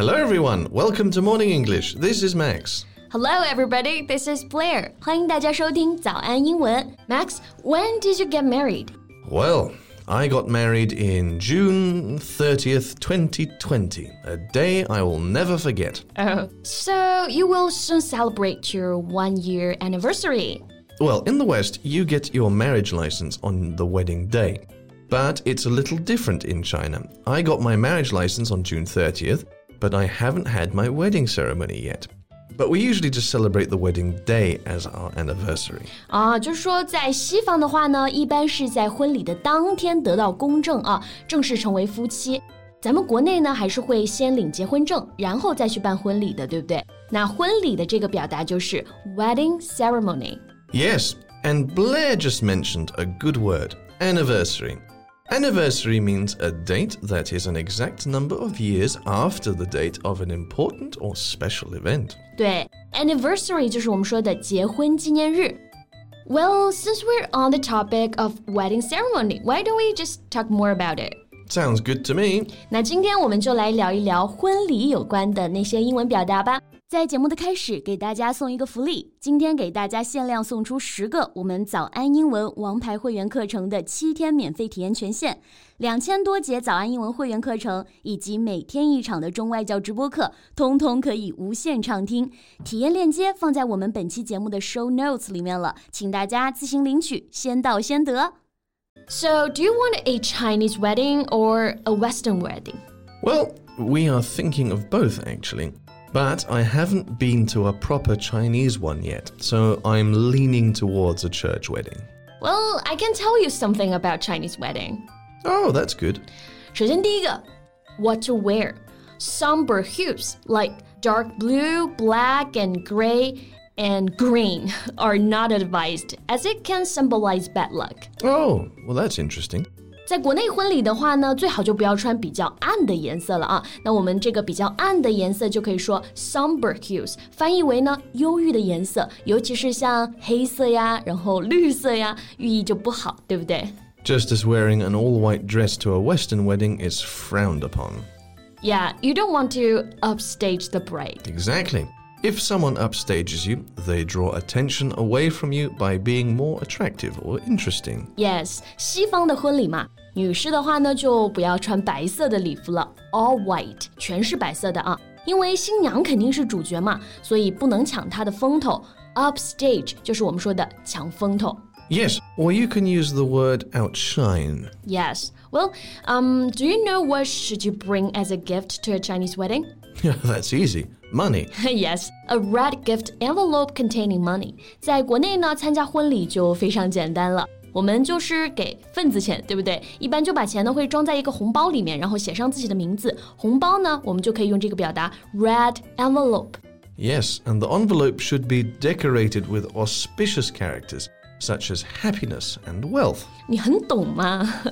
Hello, everyone. Welcome to Morning English. This is Max. Hello, everybody. This is Blair. 欢迎大家收听早安英文。Max, when did you get married? Well, I got married in June 30th, 2020, a day I will never forget. Oh, so you will soon celebrate your one year anniversary. Well, in the West, you get your marriage license on the wedding day. But it's a little different in China. I got my marriage license on June 30th, but I haven't had my wedding ceremony yet. But we usually just celebrate the wedding day as our anniversary. 啊，就是说在西方的话呢，一般是在婚礼的当天得到公证啊，正式成为夫妻。咱们国内呢，还是会先领结婚证，然后再去办婚礼的，对不对？那婚礼的这个表达就是 wedding ceremony。 Yes, and Blair just mentioned a good word anniversary. Anniversary means a date that is an exact number of years after the date of an important or special event. 对，anniversary 就是我们说的结婚纪念日。Well, since we're on the topic of wedding ceremony, why don't we just talk more about it? Sounds good to me. 那今天我们就来聊一聊婚礼有关的那些英文表达吧。 在节目的开始，给大家送一个福利，今天给大家限量送出十个我们早安英文王牌会员课程的七天免费体验权限，两千多节早安英文会员课程以及每天一场的中外教直播课，通通可以无限畅听。体验链接放在我们本期节目的 show notes 里面了，请大家自行领取，先到先得。So, do you want a Chinese wedding or a Western wedding? Well, we are thinking of both actually. But I haven't been to a proper Chinese one yet, so I'm leaning towards a church wedding. Well, I can tell you something about Chinese wedding. Oh, that's good. 首先第一个，what to wear. Somber hues like dark blue, black, and gray and green are not advised as it can symbolize bad luck. Oh, well, that's interesting. 在国内婚礼的话呢，最好就不要穿比较暗的颜色了啊。那我们这个比较暗的颜色就可以说 somber hues，翻译为呢忧郁的颜色，尤其是像黑色呀，然后绿色呀，寓意就不好，对不对？ Just as wearing an all white dress to a Western wedding is frowned upon. Yeah, you don't want to upstage the bride. Exactly. If someone upstages you, they draw attention away from you by being more attractive or interesting. Yes，西方的婚礼嘛， 女士的话呢就不要穿白色的礼服了，all white，全是白色的啊，因为新娘肯定是主角嘛，所以不能抢她的风头。Upstage 就是我们说的抢风头。 Yes, or you can use the word outshine. Yes. Well, um, do you know what should you bring as a gift to a Chinese wedding? That's easy. Money. yes, a red gift envelope containing money. 在国内呢，参加婚礼就非常简单了。 我们就是给份子钱，对不对？一般就把钱呢会装在一个红包里面，然后写上自己的名字。红包呢，我们就可以用这个表达 red envelope。 Yes, and the envelope should be decorated with auspicious characters such as happiness and wealth. 你很懂吗？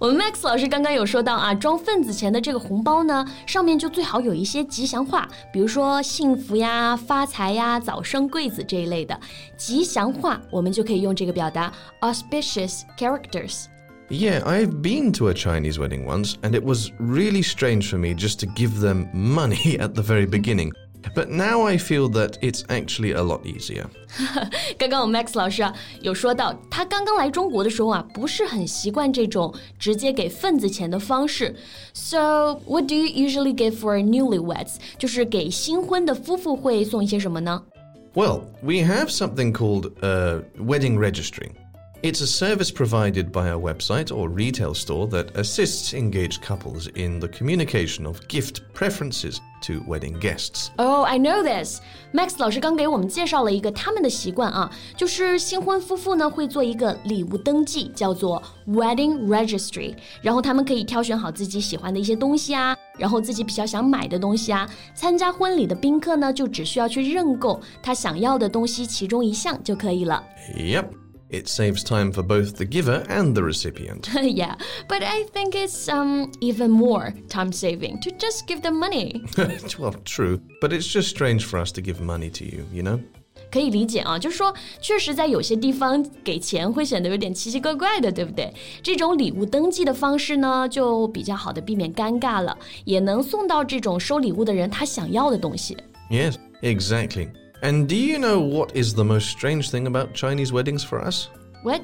我们 Max 老师刚刚有说到啊，装份子钱的这个红包呢，上面就最好有一些吉祥话，比如说幸福呀、发财呀、早生贵子这一类的吉祥话，我们就可以用这个表达 auspicious characters。 Yeah, I've been to a Chinese wedding once, and it was really strange for me just to give them money at the very beginning. But now I feel that it's actually a lot easier. 刚刚我们 Max 老师啊有说到，他刚刚来中国的时候啊，不是很习惯这种直接给份子钱的方式。So what do you usually give for newlyweds？就是给新婚的夫妇会送一些什么呢？ Well, we have something called a wedding registry. It's a service provided by a website or retail store that assists engaged couples in the communication of gift preferences to wedding guests. Oh, I know this. Max 老师刚给我们介绍了一个他们的习惯啊，就是新婚夫妇呢会做一个礼物登记，叫做 wedding registry，然后他们可以挑选好自己喜欢的一些东西啊，然后自己比较想买的东西啊。参加婚礼的宾客呢，就只需要去认购他想要的东西其中一项就可以了。Yep. It saves time for both the giver and the recipient. yeah, but I think it's um even more time saving to just give them money. well, true, but it's just strange for us to give money to you, you know? 可以理解啊，就是说，确实在有些地方给钱会显得有点奇奇怪怪的，对不对？这种礼物登记的方式呢，就比较好的避免尴尬了，也能送到这种收礼物的人他想要的东西。Yes, exactly. And do you know what is the most strange thing about Chinese weddings for us? What?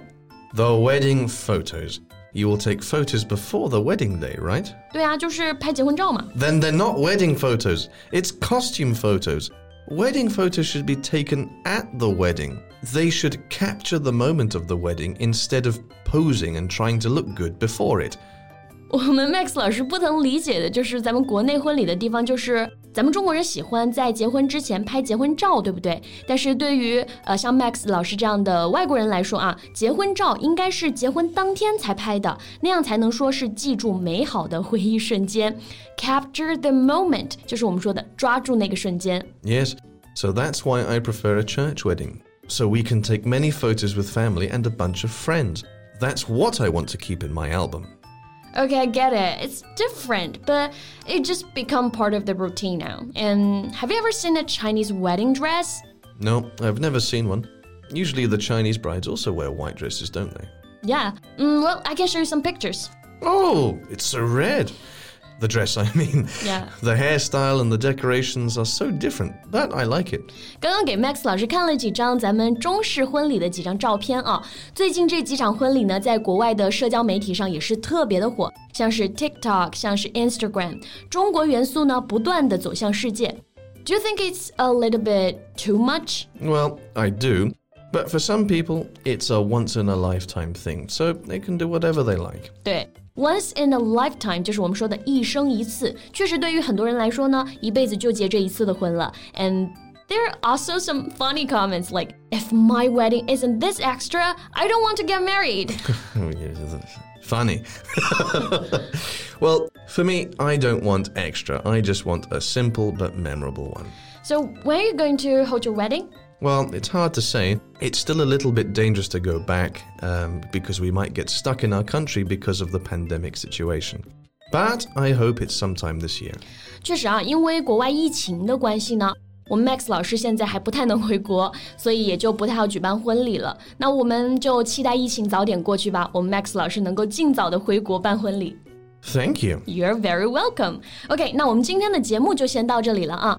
The wedding photos. You will take photos before the wedding day, right? 对啊，就是拍结婚照嘛。 Then they're not wedding photos, it's costume photos. Wedding photos should be taken at the wedding. They should capture the moment of the wedding instead of posing and trying to look good before it. 我们 Max 老师不能理解的就是咱们国内婚礼的地方，就是 咱们中国人喜欢在结婚之前拍结婚照，对不对？但是对于呃像 Max 老师这样的外国人来说啊，结婚照应该是结婚当天才拍的，那样才能说是记住美好的回忆瞬间。Capture the moment 就是我们说的抓住那个瞬间。 Yes, so that's why I prefer a church wedding. So we can take many photos with family and a bunch of friends. That's what I want to keep in my album. Okay, I get it. It's different, but it just become part of the routine now. And have you ever seen a Chinese wedding dress? No, I've never seen one. Usually the Chinese brides also wear white dresses, don't they? Yeah. Mm, well, I can show you some pictures. Oh, it's so red. The dress, I mean. Yeah. The hairstyle and the decorations are so different, but I like it. 刚刚给 Max 老师看了几张咱们中式婚礼的几张照片啊。最近这几场婚礼呢，在国外的社交媒体上也是特别的火，像是 TikTok，像是 Instagram，中国元素呢不断的走向世界。Do you think it's a little bit too much? Well, I do. But for some people, it's a once in a lifetime thing, so they can do whatever they like. 对 ，once in a lifetime 就是我们说的一生一次，确实对于很多人来说呢，一辈子就结这一次的婚了。And there are also some funny comments like, "If my wedding isn't this extra, I don't want to get married." Funny. well, for me, I don't want extra. I just want a simple but memorable one. so when are you going to hold your wedding? Well, it's hard to say. It's still a little bit dangerous to go back um, because we might get stuck in our country because of the pandemic situation. But I hope it's sometime this year. 确实啊，因为国外疫情的关系呢，我们 Max 老师现在还不太能回国，所以也就不太好举办婚礼了。那我们就期待疫情早点过去吧，我们 Max 老师能够尽早的回国办婚礼。 Thank you. You're very welcome. OK，那我们今天的节目就先到这里了啊。